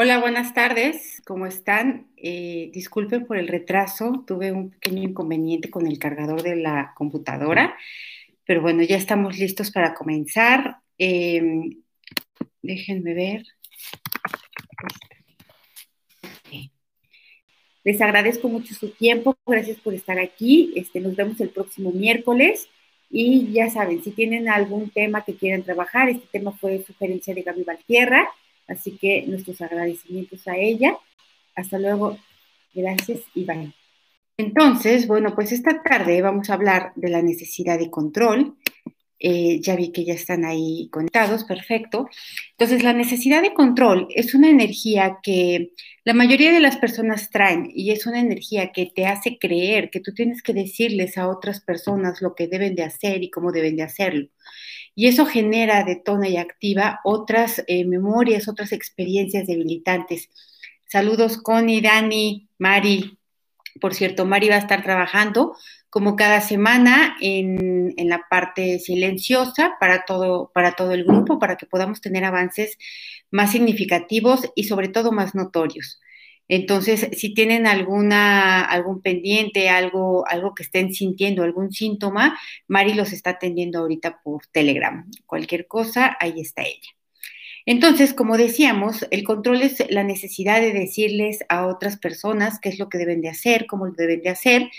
Hola, buenas tardes. ¿Cómo están? Eh, disculpen por el retraso. Tuve un pequeño inconveniente con el cargador de la computadora, pero bueno, ya estamos listos para comenzar. Em, déjenme ver. Les agradezco mucho su tiempo. Gracias por estar aquí. Este, nos vemos el próximo miércoles. Y ya saben, si tienen algún tema que quieran trabajar, este tema fue sugerencia de Gaby Valtierra Así que nuestros agradecimientos a ella. Hasta luego. Gracias bye. Entonces, bueno, pues esta tarde vamos a hablar de la necesidad de control. Eh, ya vi que ya están ahí conectados, perfecto. Entonces, la necesidad de control es una energía que la mayoría de las personas traen y es una energía que te hace creer que tú tienes que decirles a otras personas lo que deben de hacer y cómo deben de hacerlo y eso genera, detona y activa otras eh, memorias, otras experiencias debilitantes. Saludos Connie, Dani, Mari. Por cierto, Mari va a estar trabajando como cada semana en, en, la parte silenciosa para todo, para todo el grupo, para que podamos tener avances más significativos y sobre todo más notorios. Entonces, si tienen alguna, algún pendiente, algo, algo que estén sintiendo, algún síntoma, Mari los está atendiendo ahorita por Telegram. Cualquier cosa, ahí está ella. Entonces, como decíamos, el control es la necesidad de decirles a otras personas qué es lo que deben de hacer, cómo lo deben de hacer,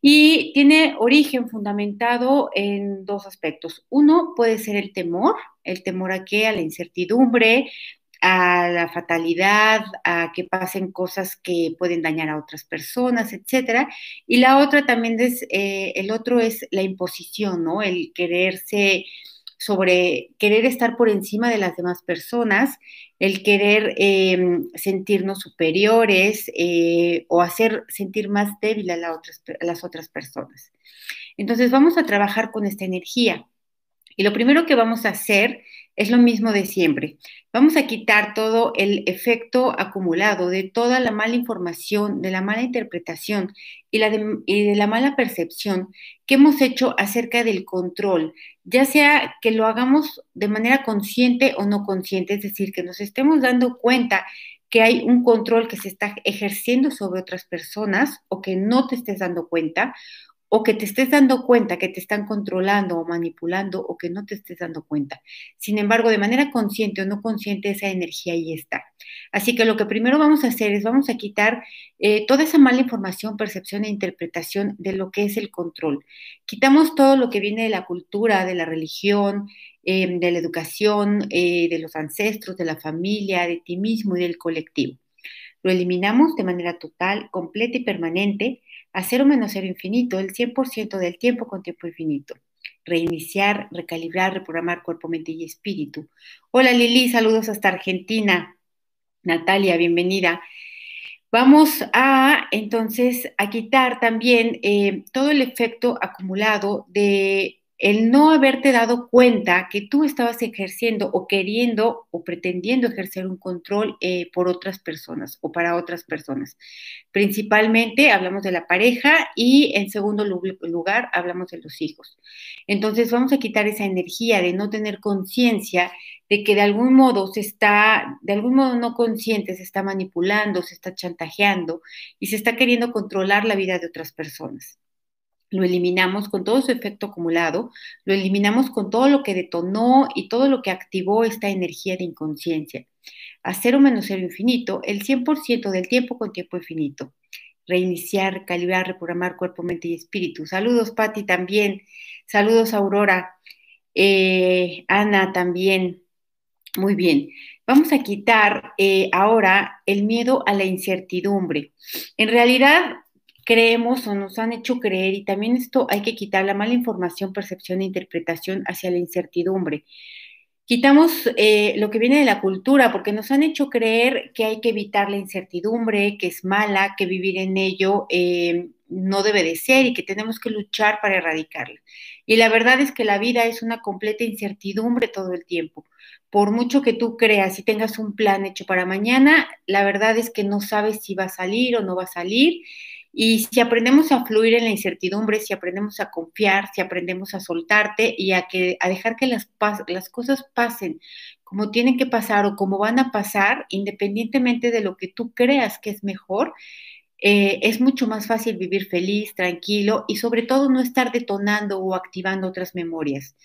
y tiene origen fundamentado en dos aspectos. Uno puede ser el temor, el temor a qué, a la incertidumbre, a la fatalidad, a que pasen cosas que pueden dañar a otras personas, etcétera. Y la otra también es, eh, el otro es la imposición, ¿no? El quererse sobre, querer estar por encima de las demás personas, el querer em, sentirnos superiores eh, o hacer sentir más débil a, a las otras personas. Entonces vamos a trabajar con esta energía. Y lo primero que vamos a hacer es lo mismo de siempre. Vamos a quitar todo el efecto acumulado de toda la mala información, de la mala interpretación y, la de, la mala percepción que hemos hecho acerca del control, ya sea que lo hagamos de manera consciente o no consciente, es decir, que nos estemos dando cuenta que hay un control que se está ejerciendo sobre otras personas o que no te estés dando cuenta, o que te estés dando cuenta que te están controlando o manipulando o que no te estés dando cuenta. Sin embargo, de manera consciente o no consciente, esa energía ahí está. Así que lo que primero vamos a hacer es vamos a quitar eh, toda esa mala información, percepción e interpretación de lo que es el control. Quitamos todo lo que viene de la cultura, de la religión, em, de la educación, eh, de los ancestros, de la familia, de ti mismo y del colectivo. Lo eliminamos de manera total, completa y permanente a cero menos cero infinito, el 100% del tiempo con tiempo infinito. Reiniciar, recalibrar, reprogramar cuerpo, mente y espíritu. Hola Lili, saludos hasta Argentina. Natalia, bienvenida. Vamos a entonces a quitar también eh, todo el efecto acumulado de el no haberte dado cuenta que tú estabas ejerciendo o queriendo o pretendiendo ejercer un control eh, por otras personas o para otras personas. Principalmente hablamos de la pareja y en segundo lugar hablamos de los hijos. Entonces vamos a quitar esa energía de no tener conciencia de que de algún modo se está, de algún modo no consciente, se está manipulando, se está chantajeando y se está queriendo controlar la vida de otras personas lo eliminamos con todo su efecto acumulado, lo eliminamos con todo lo que detonó y todo lo que activó esta energía de inconsciencia. A cero menos cero infinito, el 100% del tiempo con tiempo infinito. Reiniciar, calibrar, reprogramar cuerpo, mente y espíritu. Saludos, Patti, también. Saludos, Aurora. Eh, Ana, también. Muy bien. Vamos a quitar eh, ahora el miedo a la incertidumbre. En realidad, creemos o nos han hecho creer, y también esto hay que quitar la mala información, percepción e interpretación hacia la incertidumbre. Quitamos eh, lo que viene de la cultura, porque nos han hecho creer que hay que evitar la incertidumbre, que es mala, que vivir en ello eh, no debe de ser y que tenemos que luchar para erradicarla. Y la verdad es que la vida es una completa incertidumbre todo el tiempo. Por mucho que tú creas y tengas un plan hecho para mañana, la verdad es que no sabes si va a salir o no va a salir Y si aprendemos a fluir en la incertidumbre, si aprendemos a confiar, si aprendemos a soltarte y a, que, a dejar que las, las cosas pasen como tienen que pasar o como van a pasar, independientemente de lo que tú creas que es mejor, eh, es mucho más fácil vivir feliz, tranquilo y sobre todo no estar detonando o activando otras memorias.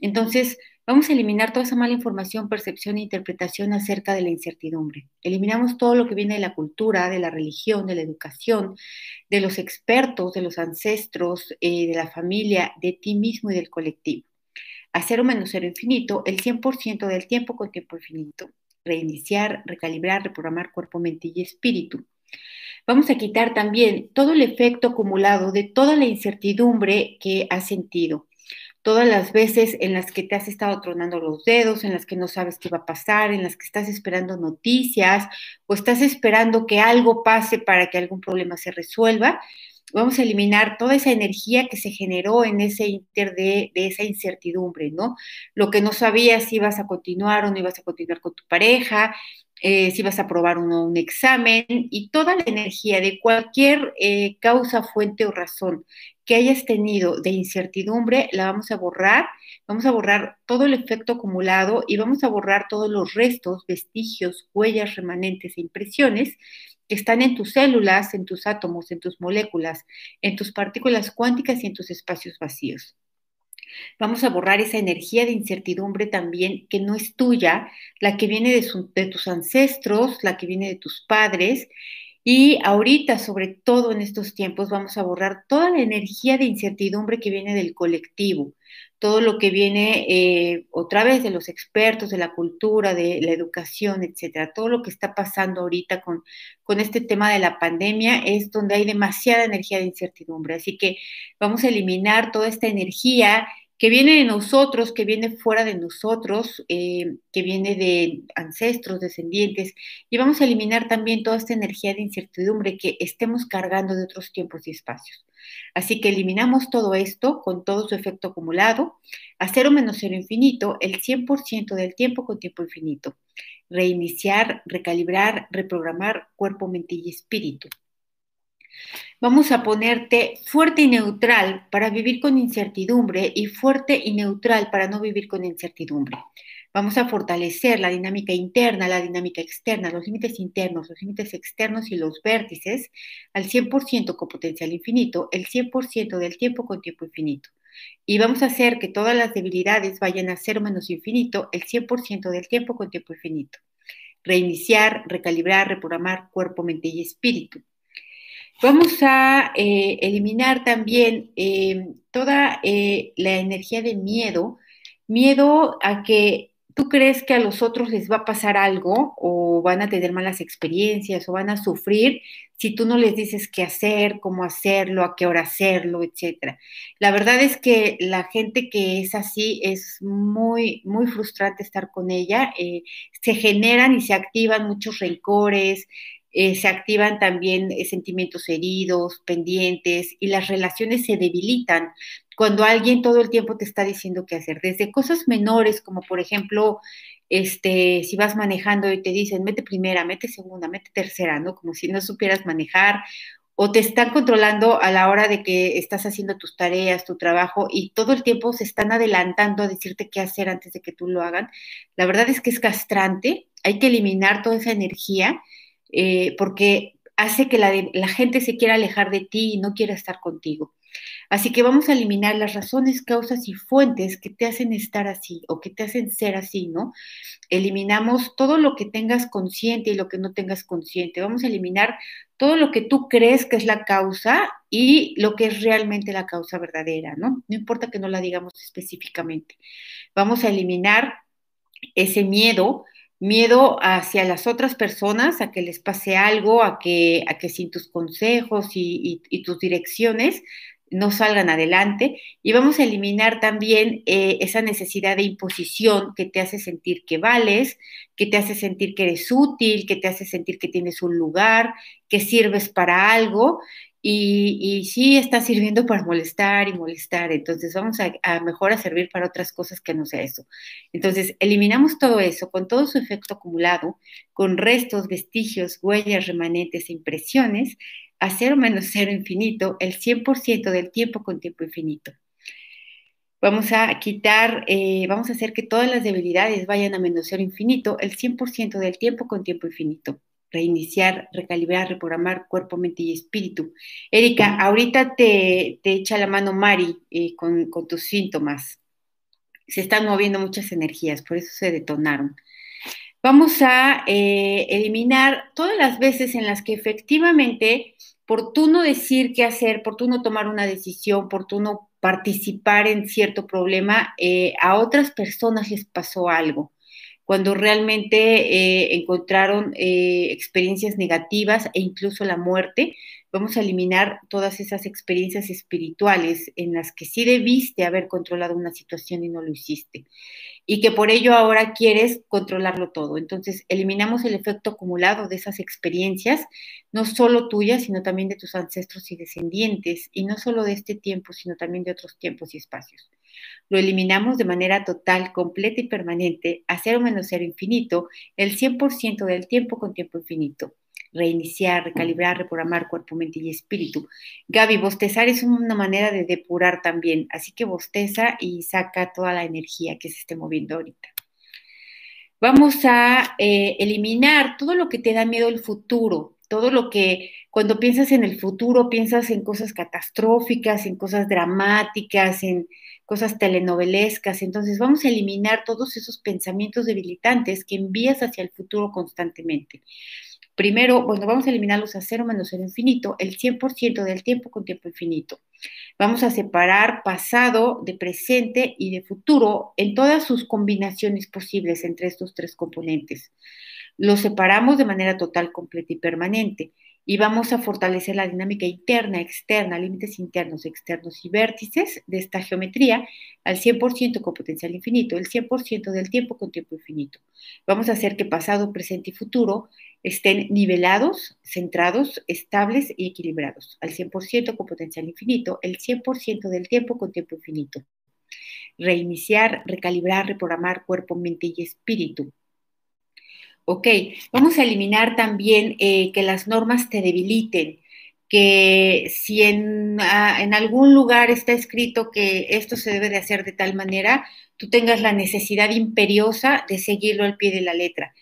Entonces, Vamos a eliminar toda esa mala información, percepción e interpretación acerca de la incertidumbre. Eliminamos todo lo que viene de la cultura, de la religión, de la educación, de los expertos, de los ancestros, eh, de la familia, de ti mismo y del colectivo. A cero menos cero infinito, el 100% del tiempo con tiempo infinito. Reiniciar, recalibrar, reprogramar cuerpo, mente y espíritu. Vamos a quitar también todo el efecto acumulado de toda la incertidumbre que has sentido todas las veces en las que te has estado tronando los dedos, en las que no sabes qué va a pasar, en las que estás esperando noticias o estás esperando que algo pase para que algún problema se resuelva. Vamos a eliminar toda esa energía que se generó en ese inter de, esa incertidumbre, ¿no? Lo que no sabías si ibas a continuar o no ibas a continuar con tu pareja, eh, si vas a probar un examen y toda la energía de cualquier eh, causa, fuente o razón que hayas tenido de incertidumbre, la vamos a borrar, vamos a borrar todo el efecto acumulado y vamos a borrar todos los restos, vestigios, huellas, remanentes e impresiones que están en tus células, en tus átomos, en tus moléculas, en tus partículas cuánticas y en tus espacios vacíos. Vamos a borrar esa energía de incertidumbre también que no es tuya, la que viene de, tus ancestros, la que viene de tus padres y ahorita, sobre todo en estos tiempos, vamos a borrar toda la energía de incertidumbre que viene del colectivo, todo lo que viene eh, otra vez de los expertos, de la cultura, de la educación, etcétera. Todo lo que está pasando ahorita con, con este tema de la pandemia es donde hay demasiada energía de incertidumbre. Así que vamos a eliminar toda esta energía que viene de nosotros, que viene fuera de nosotros, eh, que viene de ancestros, descendientes, y vamos a eliminar también toda esta energía de incertidumbre que estemos cargando de otros tiempos y espacios. Así que eliminamos todo esto con todo su efecto acumulado, a cero menos cero infinito, el 100% del tiempo con tiempo infinito. Reiniciar, recalibrar, reprogramar cuerpo, mente y espíritu. Vamos a ponerte fuerte y neutral para vivir con incertidumbre y fuerte y neutral para no vivir con incertidumbre. Vamos a fortalecer la dinámica interna, la dinámica externa, los límites internos, los límites externos y los vértices al 100% con potencial infinito, el 100% del tiempo con tiempo infinito. Y vamos a hacer que todas las debilidades vayan a cero menos infinito, el 100% del tiempo con tiempo infinito. Reiniciar, recalibrar, reprogramar cuerpo, mente y espíritu. Vamos a eh, eliminar también eh, toda eh, la energía de miedo, miedo a que tú crees que a los otros les va a pasar algo o van a tener malas experiencias o van a sufrir si tú no les dices qué hacer, cómo hacerlo, a qué hora hacerlo, etcétera. La verdad es que la gente que es así es muy, muy frustrante estar con ella. se generan y se activan muchos rencores, eh, se activan también eh, sentimientos heridos, pendientes y las relaciones se debilitan cuando alguien todo el tiempo te está diciendo qué hacer, desde cosas menores como por ejemplo, este, si vas manejando y te dicen, mete primera, mete segunda, mete tercera, ¿no? Como si no supieras manejar o te están controlando a la hora de que estás haciendo tus tareas, tu trabajo y todo el tiempo se están adelantando a decirte qué hacer antes de que tú lo hagan. La verdad es que es castrante, hay que eliminar toda esa energía eh, porque hace que la, la, gente se quiera alejar de ti y no quiera estar contigo. Así que vamos a eliminar las razones, causas y fuentes que te hacen estar así o que te hacen ser así, ¿no? Eliminamos todo lo que tengas consciente y lo que no tengas consciente. Vamos a eliminar todo lo que tú crees que es la causa y lo que es realmente la causa verdadera, ¿no? No importa que no la digamos específicamente. Vamos a eliminar ese miedo miedo hacia las otras personas, a que les pase algo, a que, a que sin tus consejos y, tus direcciones no salgan adelante. Y vamos a eliminar también eh, esa necesidad de imposición que te hace sentir que vales, que te hace sentir que eres útil, que te hace sentir que tienes un lugar, que sirves para algo y, sí está sirviendo para molestar y molestar, entonces vamos a, mejor a servir para otras cosas que no sea eso. Entonces, eliminamos todo eso con todo su efecto acumulado, con restos, vestigios, huellas, remanentes e impresiones, a cero menos cero infinito el 100% del tiempo con tiempo infinito. Vamos a quitar, eh, vamos a hacer que todas las debilidades vayan a menos cero infinito el 100% del tiempo con tiempo infinito. Reiniciar, recalibrar, reprogramar cuerpo, mente y espíritu. Erika, ahorita te, echa la mano Mari eh, con, tus síntomas. Se están moviendo muchas energías, por eso se detonaron. Vamos a eh, eliminar todas las veces en las que efectivamente, por tú no decir qué hacer, por tú no tomar una decisión, por tú no participar en cierto problema, eh, a otras personas les pasó algo, cuando realmente eh, encontraron experiencias negativas e incluso la muerte, vamos a eliminar todas esas experiencias espirituales en las que sí debiste haber controlado una situación y no lo hiciste y que por ello ahora quieres controlarlo todo. Entonces, eliminamos el efecto acumulado de esas experiencias, no solo tuyas, sino también de tus ancestros y descendientes, y no solo de este tiempo, sino también de otros tiempos y espacios. Lo eliminamos de manera total, completa y permanente, a cero menos cero infinito, el 100% del tiempo con tiempo infinito reiniciar, recalibrar, reprogramar cuerpo, mente y espíritu. Gaby, bostezar es una manera de depurar también, así que bosteza y saca toda la energía que se esté moviendo ahorita. Vamos a eh, eliminar todo lo que te da miedo el futuro, todo lo que cuando piensas en el futuro piensas en cosas catastróficas, en cosas dramáticas, en cosas telenovelescas. Entonces vamos a eliminar todos esos pensamientos debilitantes que envías hacia el futuro constantemente. Primero, bueno, vamos a eliminarlos a cero menos cero infinito, el 100% del tiempo con tiempo infinito. Vamos a separar pasado de presente y de futuro en todas sus combinaciones posibles entre estos tres componentes. Los separamos de manera total, completa y permanente y vamos a fortalecer la dinámica interna, externa, límites internos, externos y vértices de esta geometría al 100% con potencial infinito, el 100% del tiempo con tiempo infinito. Vamos a hacer que pasado, presente y futuro estén nivelados, centrados, estables y equilibrados, al 100% con potencial infinito, el 100% del tiempo con tiempo infinito. Reiniciar, recalibrar, reprogramar cuerpo, mente y espíritu Ok, vamos a eliminar también eh, que las normas te debiliten, que si ah, en, algún lugar está escrito que esto se debe de hacer de tal manera, tú tengas la necesidad imperiosa de seguirlo al pie de la letra.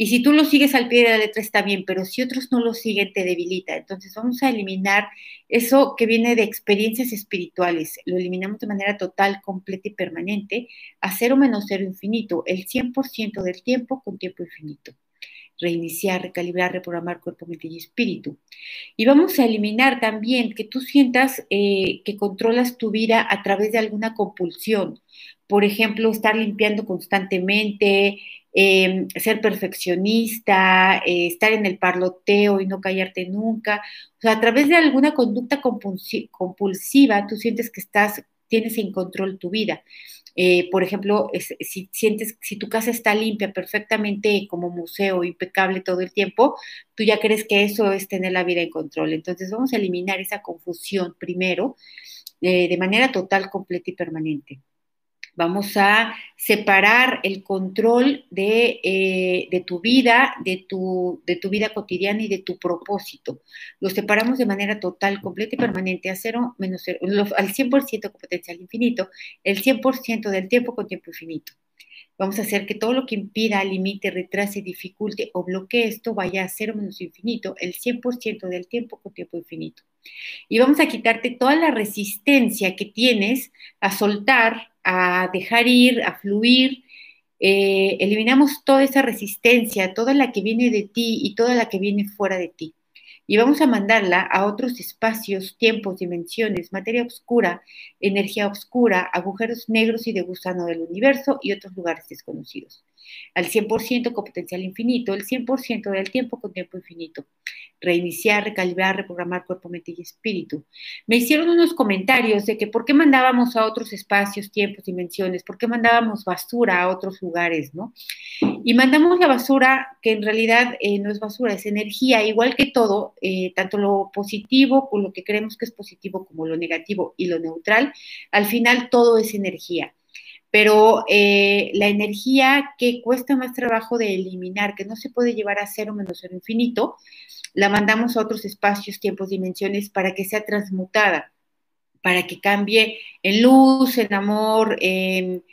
Y si tú lo sigues al pie de la letra está bien, pero si otros no lo siguen te debilita. Entonces vamos a eliminar eso que viene de experiencias espirituales. Lo eliminamos de manera total, completa y permanente a cero menos cero infinito, el 100% del tiempo con tiempo infinito reiniciar, recalibrar, reprogramar cuerpo, mente y espíritu. Y vamos a eliminar también que tú sientas eh, que controlas tu vida a través de alguna compulsión. Por ejemplo, estar limpiando constantemente, Em, ser perfeccionista, eh, estar en el parloteo y no callarte nunca. O sea, a través de alguna conducta compulsiva, tú sientes que estás, tienes en control tu vida. Eh, por ejemplo, si sientes, si tu casa está limpia perfectamente como museo, impecable todo el tiempo, tú ya crees que eso es tener la vida en control. Entonces vamos a eliminar esa confusión primero eh, de manera total, completa y permanente. Vamos a separar el control de, de, tu vida, de tu, de tu vida cotidiana y de tu propósito. Lo separamos de manera total, completa y permanente a cero menos cero, al 100% con potencial infinito, el 100% del tiempo con tiempo infinito. Vamos a hacer que todo lo que impida, limite, retrase, dificulte o bloquee esto vaya a cero menos infinito, el 100% del tiempo con tiempo infinito. Y vamos a quitarte toda la resistencia que tienes a soltar a dejar ir, a fluir. Eh, eliminamos toda esa resistencia, toda la que viene de ti y toda la que viene fuera de ti. Y vamos a mandarla a otros espacios, tiempos, dimensiones, materia oscura, energía oscura, agujeros negros y de gusano del universo y otros lugares desconocidos. Al 100% con potencial infinito, el 100% del tiempo con tiempo infinito reiniciar, recalibrar, reprogramar cuerpo, mente y espíritu. Me hicieron unos comentarios de que por qué mandábamos a otros espacios, tiempos, dimensiones, por qué mandábamos basura a otros lugares, ¿no? Y mandamos la basura, que en realidad eh, no es basura, es energía, igual que todo, eh, tanto lo positivo, con lo que creemos que es positivo, como lo negativo y lo neutral, al final todo es energía. Pero eh, la energía que cuesta más trabajo de eliminar, que no se puede llevar a cero menos cero infinito, la mandamos a otros espacios, tiempos, dimensiones para que sea transmutada, para que cambie en luz, en amor, en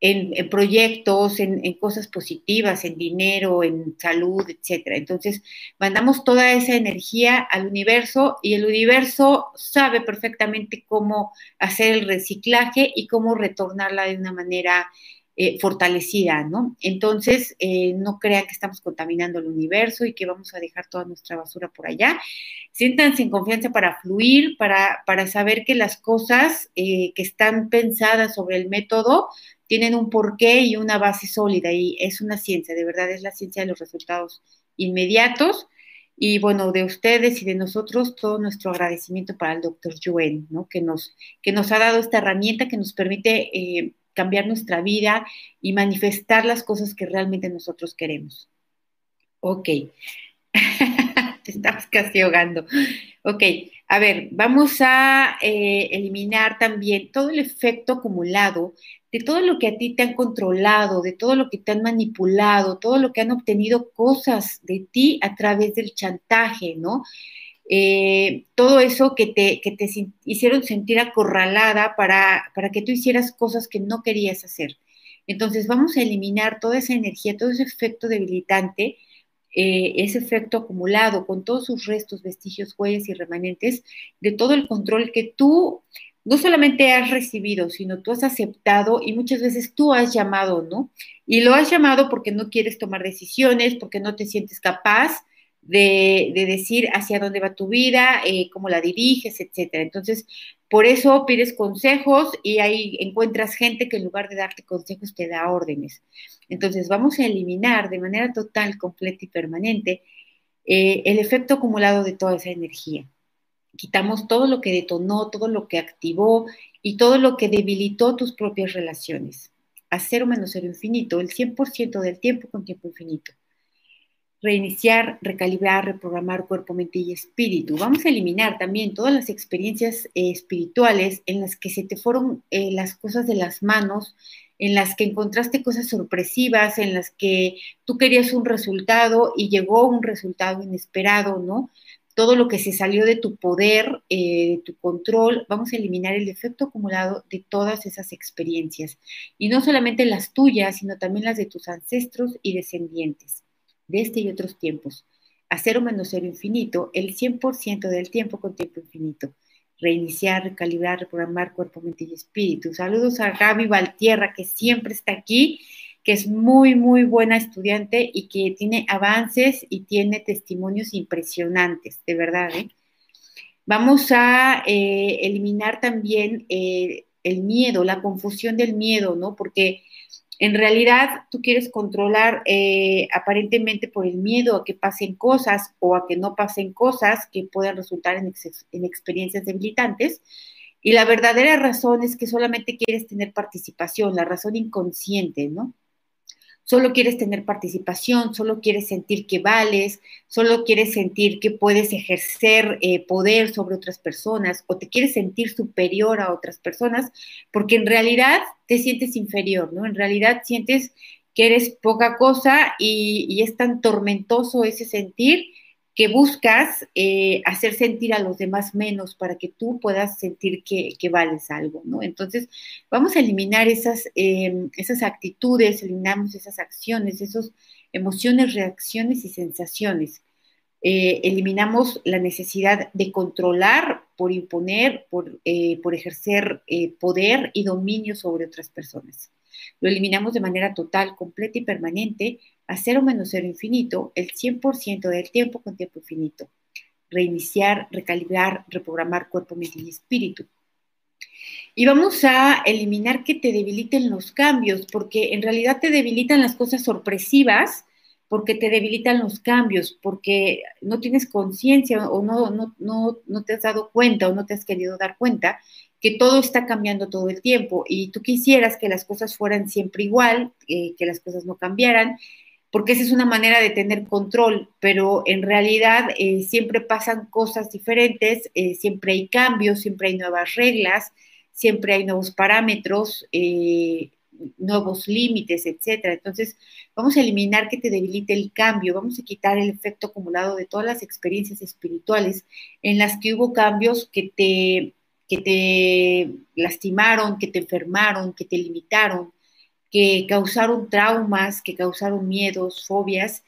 en, proyectos, en, cosas positivas, en dinero, en salud, etcétera. Entonces, mandamos toda esa energía al universo y el universo sabe perfectamente cómo hacer el reciclaje y cómo retornarla de una manera eh, fortalecida, ¿no? Entonces, eh, no crean que estamos contaminando el universo y que vamos a dejar toda nuestra basura por allá. Siéntanse en confianza para fluir, para, para saber que las cosas eh, que están pensadas sobre el método tienen un porqué y una base sólida y es una ciencia, de verdad es la ciencia de los resultados inmediatos. Y bueno, de ustedes y de nosotros, todo nuestro agradecimiento para el doctor Yuen, ¿no? que, nos, que nos ha dado esta herramienta que nos permite eh, cambiar nuestra vida y manifestar las cosas que realmente nosotros queremos. Ok, te estamos casi ahogando. Ok, a ver, vamos a eh, eliminar también todo el efecto acumulado de todo lo que a ti te han controlado, de todo lo que te han manipulado, todo lo que han obtenido cosas de ti a través del chantaje, ¿no? Eh, todo eso que te, que te hicieron sentir acorralada para, para que tú hicieras cosas que no querías hacer. Entonces vamos a eliminar toda esa energía, todo ese efecto debilitante, eh, ese efecto acumulado con todos sus restos, vestigios, huellas y remanentes de todo el control que tú no solamente has recibido, sino tú has aceptado y muchas veces tú has llamado, ¿no? Y lo has llamado porque no quieres tomar decisiones, porque no te sientes capaz de, decir hacia dónde va tu vida, eh, cómo la diriges, etcétera. Entonces, por eso pides consejos y ahí encuentras gente que en lugar de darte consejos te da órdenes. Entonces, vamos a eliminar de manera total, completa y permanente eh, el efecto acumulado de toda esa energía quitamos todo lo que detonó, todo lo que activó y todo lo que debilitó tus propias relaciones. A cero menos cero infinito, el 100% del tiempo con tiempo infinito. Reiniciar, recalibrar, reprogramar cuerpo, mente y espíritu. Vamos a eliminar también todas las experiencias eh, espirituales en las que se te fueron eh, las cosas de las manos, en las que encontraste cosas sorpresivas, en las que tú querías un resultado y llegó un resultado inesperado, ¿no? todo lo que se salió de tu poder, eh, de tu control, vamos a eliminar el efecto acumulado de todas esas experiencias. Y no solamente las tuyas, sino también las de tus ancestros y descendientes, de este y otros tiempos. A cero menos cero infinito, el 100% del tiempo con tiempo infinito. Reiniciar, recalibrar, reprogramar cuerpo, mente y espíritu. Saludos a Gaby Valtierra, que siempre está aquí que es muy, muy buena estudiante y que tiene avances y tiene testimonios impresionantes, de verdad. ¿eh? Vamos a eh, eliminar también eh, el miedo, la confusión del miedo, ¿no? Porque en realidad tú quieres controlar aparentemente por el miedo a que pasen cosas o a que no pasen cosas que puedan resultar en, en experiencias debilitantes. Y la verdadera razón es que solamente quieres tener participación, la razón inconsciente, ¿no? Solo quieres tener participación, solo quieres sentir que vales, solo quieres sentir que puedes ejercer eh, poder sobre otras personas o te quieres sentir superior a otras personas, porque en realidad te sientes inferior, ¿no? En realidad sientes que eres poca cosa y, y es tan tormentoso ese sentir que buscas eh, hacer sentir a los demás menos para que tú puedas sentir que, vales algo, ¿no? Entonces, vamos a eliminar esas, em, esas actitudes, eliminamos esas acciones, esas emociones, reacciones y sensaciones. Eh, eliminamos la necesidad de controlar por imponer, por, eh, por ejercer poder y dominio sobre otras personas. Lo eliminamos de manera total, completa y permanente a cero menos cero infinito el 100% del tiempo con tiempo infinito. Reiniciar, recalibrar, reprogramar cuerpo, mente y espíritu. Y vamos a eliminar que te debiliten los cambios, porque en realidad te debilitan las cosas sorpresivas, porque te debilitan los cambios, porque no tienes conciencia o no, no, no, no, te has dado cuenta o no te has querido dar cuenta que todo está cambiando todo el tiempo y tú quisieras que las cosas fueran siempre igual, eh, que las cosas no cambiaran porque esa es una manera de tener control, pero en realidad eh, siempre pasan cosas diferentes, eh, siempre hay cambios, siempre hay nuevas reglas, siempre hay nuevos parámetros, eh, nuevos límites, etcétera. Entonces, vamos a eliminar que te debilite el cambio, vamos a quitar el efecto acumulado de todas las experiencias espirituales en las que hubo cambios que te, que te lastimaron, que te enfermaron, que te limitaron, que causaron traumas, que causaron miedos, fobias,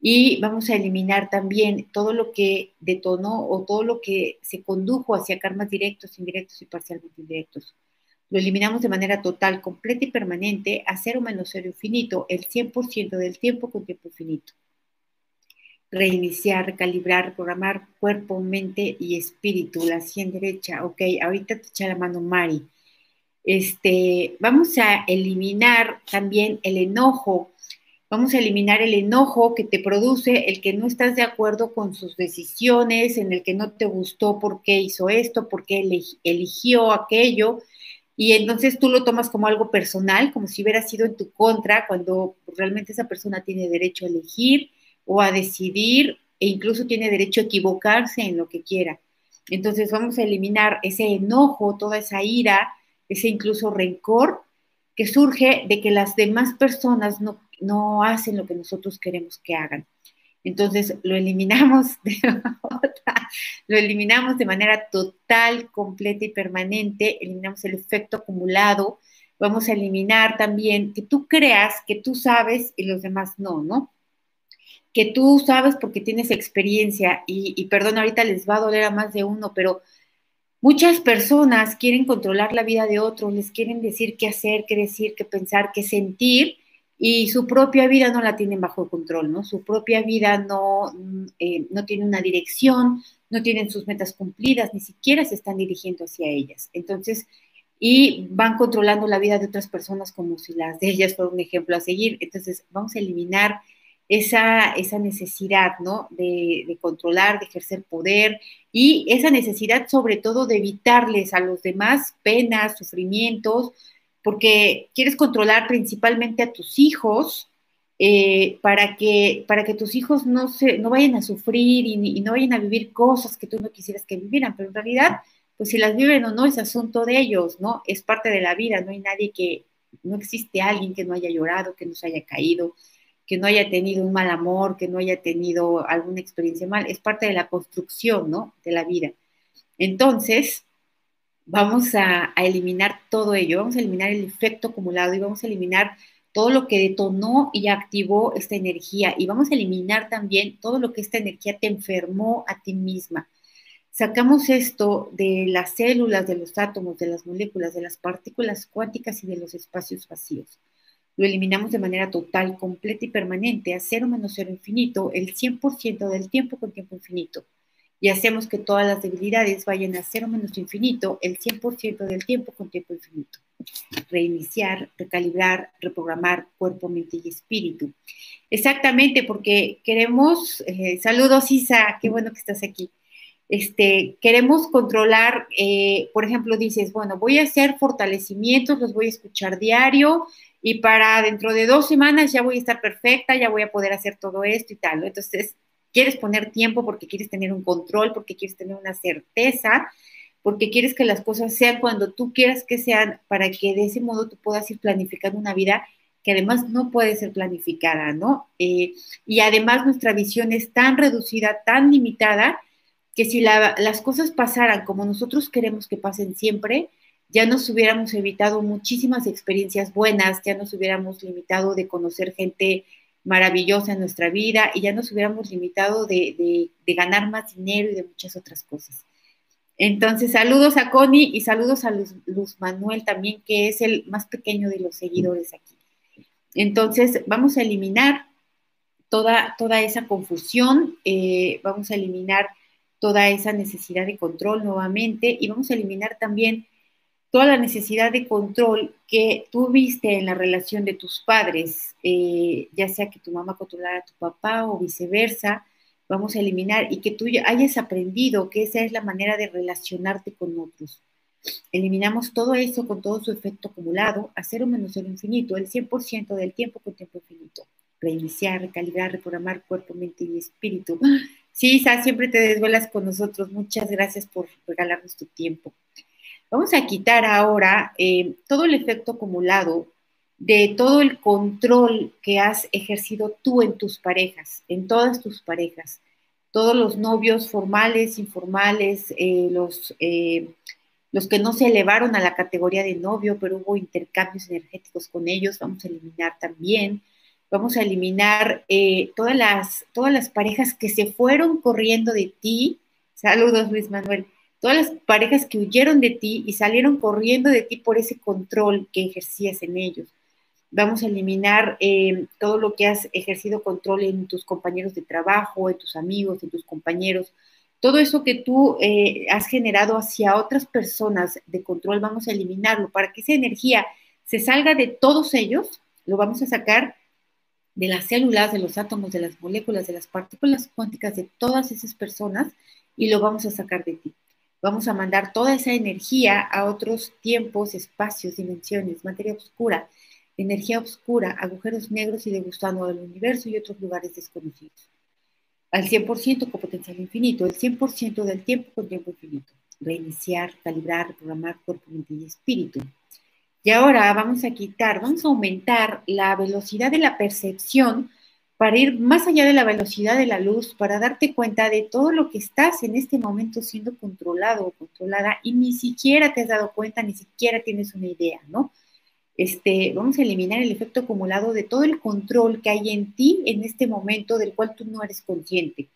y vamos a eliminar también todo lo que detonó o todo lo que se condujo hacia karmas directos, indirectos y parcialmente indirectos. Lo eliminamos de manera total, completa y permanente a cero menos cero infinito, el 100% del tiempo con tiempo infinito. Reiniciar, recalibrar, programar cuerpo, mente y espíritu, la 100 derecha. Ok, ahorita te echa la mano Mari. Este, vamos a eliminar también el enojo, vamos a eliminar el enojo que te produce el que no estás de acuerdo con sus decisiones, en el que no te gustó por qué hizo esto, por qué eligió aquello, y entonces tú lo tomas como algo personal, como si hubiera sido en tu contra, cuando realmente esa persona tiene derecho a elegir o a decidir e incluso tiene derecho a equivocarse en lo que quiera. Entonces vamos a eliminar ese enojo, toda esa ira, ese incluso rencor que surge de que las demás personas no, no hacen lo que nosotros queremos que hagan. Entonces lo eliminamos de lo eliminamos de manera total, completa y permanente, eliminamos el efecto acumulado, vamos a eliminar también que tú creas que tú sabes y los demás no, ¿no? Que tú sabes porque tienes experiencia y, y perdón, ahorita les va a doler a más de uno, pero muchas personas quieren controlar la vida de otros, les quieren decir qué hacer, qué decir, qué pensar, qué sentir y su propia vida no la tienen bajo control, ¿no? Su propia vida no, eh, no tiene una dirección, no tienen sus metas cumplidas, ni siquiera se están dirigiendo hacia ellas. Entonces, y van controlando la vida de otras personas como si las de ellas fueran un ejemplo a seguir. Entonces, vamos a eliminar esa, esa necesidad, ¿no? De, controlar, de ejercer poder y esa necesidad sobre todo de evitarles a los demás penas, sufrimientos, porque quieres controlar principalmente a tus hijos eh, para, que, para que tus hijos no, se, no vayan a sufrir y, y, no vayan a vivir cosas que tú no quisieras que vivieran, pero en realidad, pues si las viven o no es asunto de ellos, ¿no? Es parte de la vida, no hay nadie que, no existe alguien que no haya llorado, que no se haya caído, que no haya tenido un mal amor, que no haya tenido alguna experiencia mal, es parte de la construcción, ¿no? De la vida. Entonces, vamos a, eliminar todo ello, vamos a eliminar el efecto acumulado y vamos a eliminar todo lo que detonó y activó esta energía y vamos a eliminar también todo lo que esta energía te enfermó a ti misma. Sacamos esto de las células, de los átomos, de las moléculas, de las partículas cuánticas y de los espacios vacíos. Lo eliminamos de manera total, completa y permanente, a cero menos cero infinito, el 100% del tiempo con tiempo infinito y hacemos que todas las debilidades vayan a cero menos infinito el 100% del tiempo con tiempo infinito. Reiniciar, recalibrar, reprogramar cuerpo, mente y espíritu. Exactamente, porque queremos, eh, saludos Isa, qué bueno que estás aquí. Este, queremos controlar, eh, por ejemplo, dices, bueno, voy a hacer fortalecimientos, los voy a escuchar diario y para dentro de dos semanas ya voy a estar perfecta, ya voy a poder hacer todo esto y tal. Entonces, quieres poner tiempo porque quieres tener un control, porque quieres tener una certeza, porque quieres que las cosas sean cuando tú quieras que sean, para que de ese modo tú puedas ir planificando una vida que además no puede ser planificada, ¿no? Eh, y además nuestra visión es tan reducida, tan limitada, que si las cosas pasaran como nosotros queremos que pasen siempre, ya nos hubiéramos evitado muchísimas experiencias buenas, ya nos hubiéramos limitado de conocer gente maravillosa en nuestra vida y ya nos hubiéramos limitado de, ganar más dinero y de muchas otras cosas. Entonces, saludos a Connie y saludos a Luz, Manuel también, que es el más pequeño de los seguidores aquí. Entonces, vamos a eliminar toda, toda esa confusión, eh, vamos a eliminar toda esa necesidad de control nuevamente y vamos a eliminar también toda la necesidad de control que tuviste en la relación de tus padres, eh, ya sea que tu mamá controlara a tu papá o viceversa, vamos a eliminar y que tú hayas aprendido que esa es la manera de relacionarte con otros. Eliminamos todo eso con todo su efecto acumulado a cero menos cero infinito, el 100% del tiempo con tiempo infinito. Reiniciar, recalibrar, reprogramar cuerpo, mente y espíritu. Sí, Isa, siempre te desvelas con nosotros. Muchas gracias por regalarnos tu tiempo. Vamos a quitar ahora eh, todo el efecto acumulado de todo el control que has ejercido tú en tus parejas, en todas tus parejas, todos los novios formales, informales, eh, los, eh, los que no se elevaron a la categoría de novio, pero hubo intercambios energéticos con ellos, vamos a eliminar también. Vamos a eliminar todas, las, todas las parejas que se fueron corriendo de ti. Saludos, Luis Manuel. Todas las parejas que huyeron de ti y salieron corriendo de ti por ese control que ejercías en ellos vamos a eliminar eh, todo lo que has ejercido control en tus compañeros de trabajo, en tus amigos, en tus compañeros. Todo eso que tú eh, has generado hacia otras personas de control, vamos a eliminarlo para que esa energía se salga de todos ellos, lo vamos a sacar de las células, de los átomos, de las moléculas, de las partículas cuánticas, de todas esas personas y lo vamos a sacar de ti. Vamos a mandar toda esa energía a otros tiempos, espacios, dimensiones, materia oscura, energía oscura, agujeros negros y de gusano del universo y otros lugares desconocidos. Al 100% con potencial infinito, el 100% del tiempo con tiempo infinito. Reiniciar, calibrar, reprogramar cuerpo, mente y espíritu. Y ahora vamos a quitar, vamos a aumentar la velocidad de la percepción para ir más allá de la velocidad de la luz, para darte cuenta de todo lo que estás en este momento siendo controlado o controlada y ni siquiera te has dado cuenta, ni siquiera tienes una idea, ¿no? este, vamos a eliminar el efecto acumulado de todo el control que hay en ti en este momento del cual tú no eres consciente.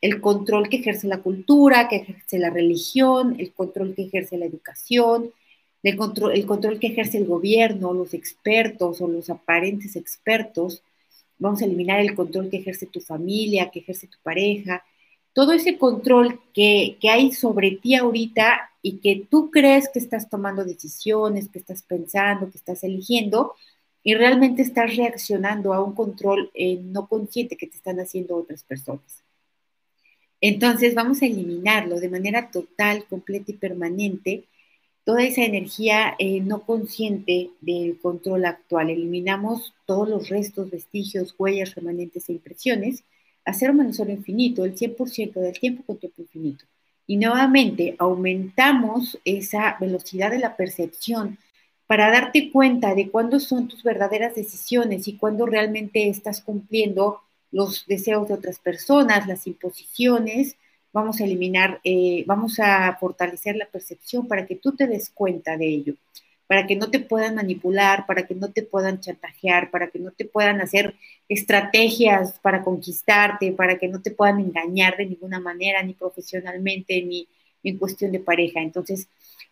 El control que ejerce la cultura, que ejerce la religión, el control que ejerce la educación, el control, el control que ejerce el gobierno, los expertos o los aparentes expertos. Vamos a eliminar el control que ejerce tu familia, que ejerce tu pareja, todo ese control que, hay sobre ti ahorita y que tú crees que estás tomando decisiones, que estás pensando, que estás eligiendo, y realmente estás reaccionando a un control eh, no consciente que te están haciendo otras personas. Entonces vamos a eliminarlo de manera total, completa y permanente, toda esa energía eh, no consciente del control actual. Eliminamos todos los restos, vestigios, huellas, remanentes e impresiones a cero menos cero infinito, el 100% del tiempo con tiempo infinito. Y nuevamente aumentamos esa velocidad de la percepción para darte cuenta de cuándo son tus verdaderas decisiones y cuándo realmente estás cumpliendo los deseos de otras personas, las imposiciones. Vamos a eliminar, eh, vamos a fortalecer la percepción para que tú te des cuenta de ello para que no te puedan manipular, para que no te puedan chantajear, para que no te puedan hacer estrategias para conquistarte, para que no te puedan engañar de ninguna manera, ni profesionalmente, ni en cuestión de pareja. Entonces,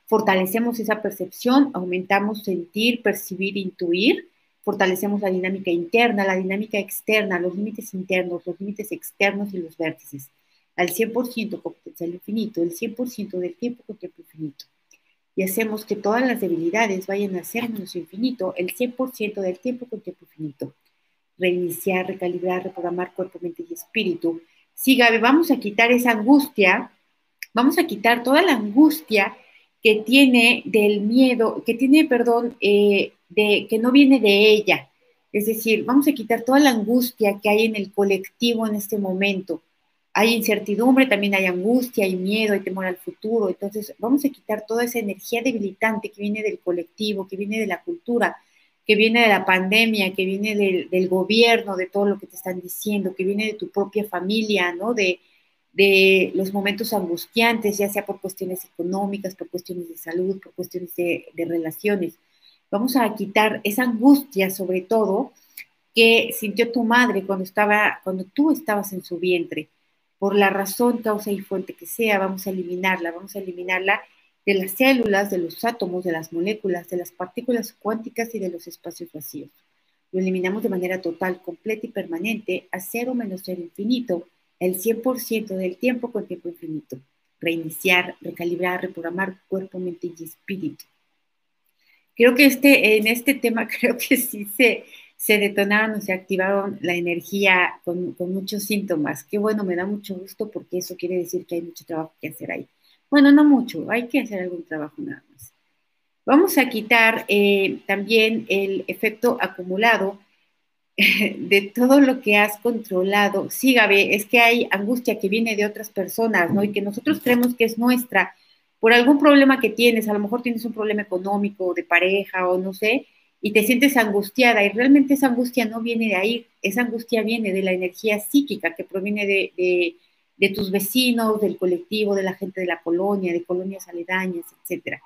fortalecemos esa percepción, aumentamos sentir, percibir, intuir, fortalecemos la dinámica interna, la dinámica externa, los límites internos, los límites externos y los vértices. Al 100% con potencial infinito, el 100% del tiempo con tiempo infinito y hacemos que todas las debilidades vayan a ser menos infinito el 100% del tiempo con tiempo infinito. Reiniciar, recalibrar, reprogramar cuerpo, mente y espíritu. Sí, Gaby, vamos a quitar esa angustia, vamos a quitar toda la angustia que tiene del miedo, que tiene, perdón, eh, de, que no viene de ella. Es decir, vamos a quitar toda la angustia que hay en el colectivo en este momento hay incertidumbre, también hay angustia, hay miedo, hay temor al futuro. Entonces, vamos a quitar toda esa energía debilitante que viene del colectivo, que viene de la cultura, que viene de la pandemia, que viene del, gobierno, de todo lo que te están diciendo, que viene de tu propia familia, ¿no? De, de los momentos angustiantes, ya sea por cuestiones económicas, por cuestiones de salud, por cuestiones de, de relaciones. Vamos a quitar esa angustia, sobre todo, que sintió tu madre cuando, estaba, cuando tú estabas en su vientre por la razón, causa y fuente que sea, vamos a eliminarla, vamos a eliminarla de las células, de los átomos, de las moléculas, de las partículas cuánticas y de los espacios vacíos. Lo eliminamos de manera total, completa y permanente a cero menos cero infinito, el 100% del tiempo con tiempo infinito. Reiniciar, recalibrar, reprogramar cuerpo, mente y espíritu. Creo que este, en este tema creo que sí se, se detonaron o se activaron la energía con, muchos síntomas. Qué bueno, me da mucho gusto porque eso quiere decir que hay mucho trabajo que hacer ahí. Bueno, no mucho, hay que hacer algún trabajo nada más. Vamos a quitar eh, también el efecto acumulado de todo lo que has controlado. Sí, Gabe, es que hay angustia que viene de otras personas, ¿no? Y que nosotros creemos que es nuestra por algún problema que tienes, a lo mejor tienes un problema económico, de pareja o no sé, y te sientes angustiada y realmente esa angustia no viene de ahí, esa angustia viene de la energía psíquica que proviene de, de, tus vecinos, del colectivo, de la gente de la colonia, de colonias aledañas, etc.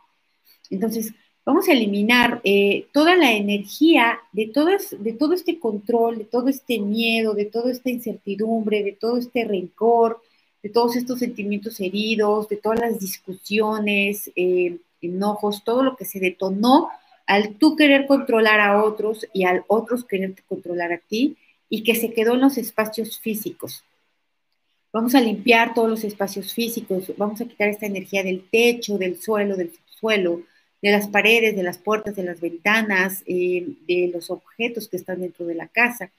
Entonces, vamos a eliminar eh, toda la energía de todo, de todo este control, de todo este miedo, de toda esta incertidumbre, de todo este rencor, de todos estos sentimientos heridos, de todas las discusiones, eh, enojos, todo lo que se detonó al tú querer controlar a otros y al otros querer controlar a ti y que se quedó en los espacios físicos. Vamos a limpiar todos los espacios físicos, vamos a quitar esta energía del techo, del suelo, del suelo, de las paredes, de las puertas, de las ventanas, eh, de los objetos que están dentro de la casa.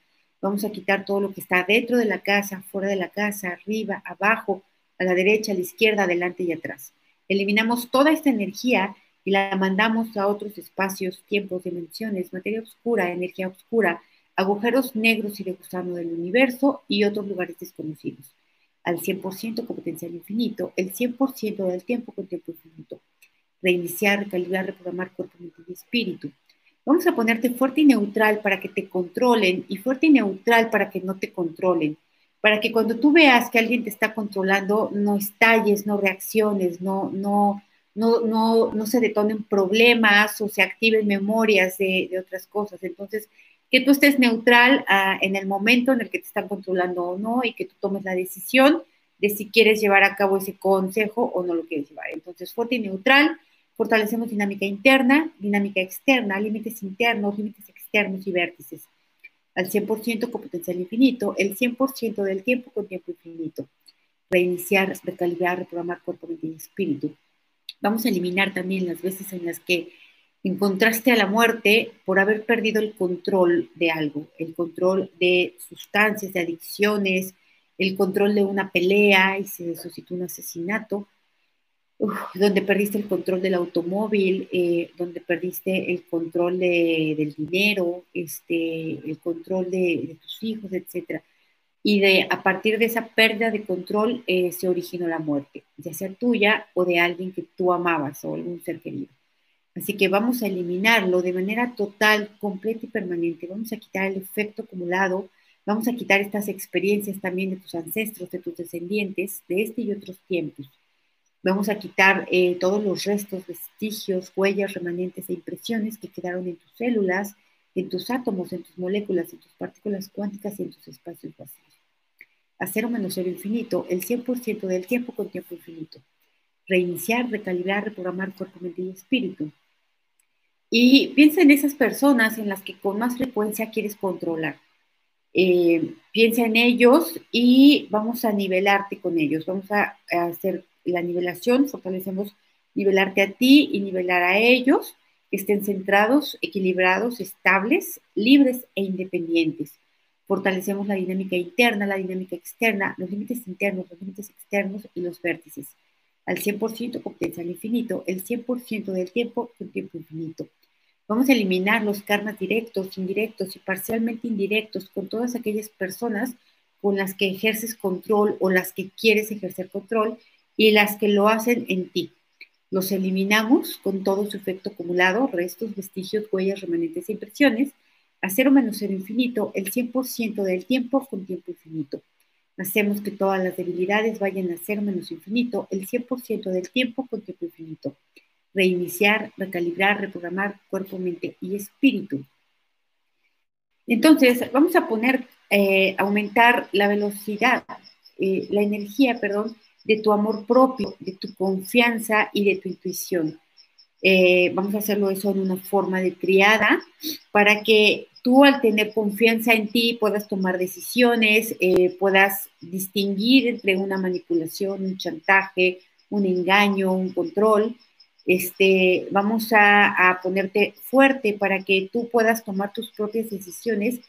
Vamos a quitar todo lo que está dentro de la casa, fuera de la casa, arriba, abajo, a la derecha, a la izquierda, adelante y atrás. Eliminamos toda esta energía y la mandamos a otros espacios, tiempos, dimensiones, materia oscura, energía oscura, agujeros negros y de gusano del universo y otros lugares desconocidos. Al 100% con potencial infinito, el 100% del tiempo con tiempo infinito. Reiniciar, recalibrar, reprogramar cuerpo, mente y espíritu. Vamos a ponerte fuerte y neutral para que te controlen y fuerte y neutral para que no te controlen. Para que cuando tú veas que alguien te está controlando, no estalles, no reacciones, no, no, no, no, no se detonen problemas o se activen memorias de, otras cosas. Entonces, que tú estés neutral ah, en el momento en el que te están controlando o no y que tú tomes la decisión de si quieres llevar a cabo ese consejo o no lo quieres llevar. Entonces, fuerte y neutral, fortalecemos dinámica interna, dinámica externa, límites internos, límites externos y vértices. Al 100% con potencial infinito, el 100% del tiempo con tiempo infinito. Reiniciar, recalibrar, reprogramar cuerpo, mente y espíritu Vamos a eliminar también las veces en las que encontraste a la muerte por haber perdido el control de algo, el control de sustancias, de adicciones, el control de una pelea y se suscitó un asesinato, donde perdiste el control del automóvil, eh, donde perdiste el control del dinero, este, el control de, de tus hijos, etcétera y de, a partir de esa pérdida de control eh, se originó la muerte, ya sea tuya o de alguien que tú amabas o algún ser querido. Así que vamos a eliminarlo de manera total, completa y permanente. Vamos a quitar el efecto acumulado, vamos a quitar estas experiencias también de tus ancestros, de tus descendientes, de este y otros tiempos. Vamos a quitar eh, todos los restos, vestigios, huellas, remanentes e impresiones que quedaron en tus células, en tus átomos, en tus moléculas, en tus partículas cuánticas y en tus espacios vacíos a cero menos cero infinito el 100% del tiempo con tiempo infinito. Reiniciar, recalibrar, reprogramar cuerpo, mente y espíritu. Y piensa en esas personas en las que con más frecuencia quieres controlar. Eh, piensa en ellos y vamos a nivelarte con ellos. Vamos a, a hacer la nivelación, fortalecemos nivelarte a ti y nivelar a ellos, que estén centrados, equilibrados, estables, libres e independientes fortalecemos la dinámica interna, la dinámica externa, los límites internos, los límites externos y los vértices. Al 100% con potencial infinito, el 100% del tiempo con tiempo infinito. Vamos a eliminar los karmas directos, indirectos y parcialmente indirectos con todas aquellas personas con las que ejerces control o las que quieres ejercer control y las que lo hacen en ti. Los eliminamos con todo su efecto acumulado, restos, vestigios, huellas, remanentes e impresiones cero menos cero infinito el 100% del tiempo con tiempo infinito. Hacemos que todas las debilidades vayan a cero menos infinito el 100% del tiempo con tiempo infinito. Reiniciar, recalibrar, reprogramar cuerpo, mente y espíritu. Entonces, vamos a poner, eh, aumentar la velocidad, eh, la energía, perdón, de tu amor propio, de tu confianza y de tu intuición. Eh, vamos a hacerlo eso en una forma de triada para que tú al tener confianza en ti puedas tomar decisiones, eh, puedas distinguir entre una manipulación, un chantaje, un engaño, un control. Este, vamos a, a ponerte fuerte para que tú puedas tomar tus propias decisiones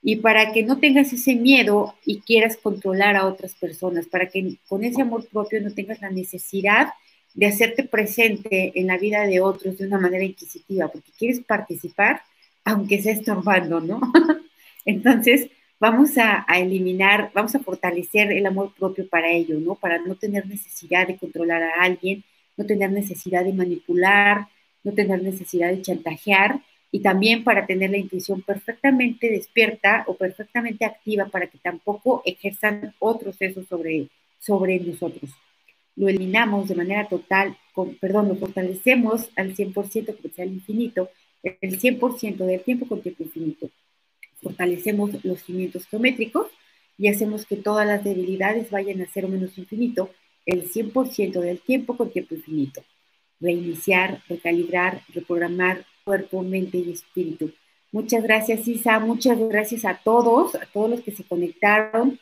y para que no tengas ese miedo y quieras controlar a otras personas, para que con ese amor propio no tengas la necesidad de hacerte presente en la vida de otros de una manera inquisitiva, porque quieres participar, aunque sea estorbando, ¿no? Entonces, vamos a, eliminar, vamos a fortalecer el amor propio para ello, ¿no? Para no tener necesidad de controlar a alguien, no tener necesidad de manipular, no tener necesidad de chantajear, y también para tener la intuición perfectamente despierta o perfectamente activa para que tampoco ejerzan otros eso sobre, sobre nosotros. Lo eliminamos de manera total, con, perdón, lo fortalecemos al 100% que sea el infinito, el 100% del tiempo con tiempo infinito. Fortalecemos los cimientos geométricos y hacemos que todas las debilidades vayan a cero menos infinito el 100% del tiempo con tiempo infinito. Reiniciar, recalibrar, reprogramar cuerpo, mente y espíritu. Muchas gracias, Isa. Muchas gracias a todos, a todos los que se conectaron.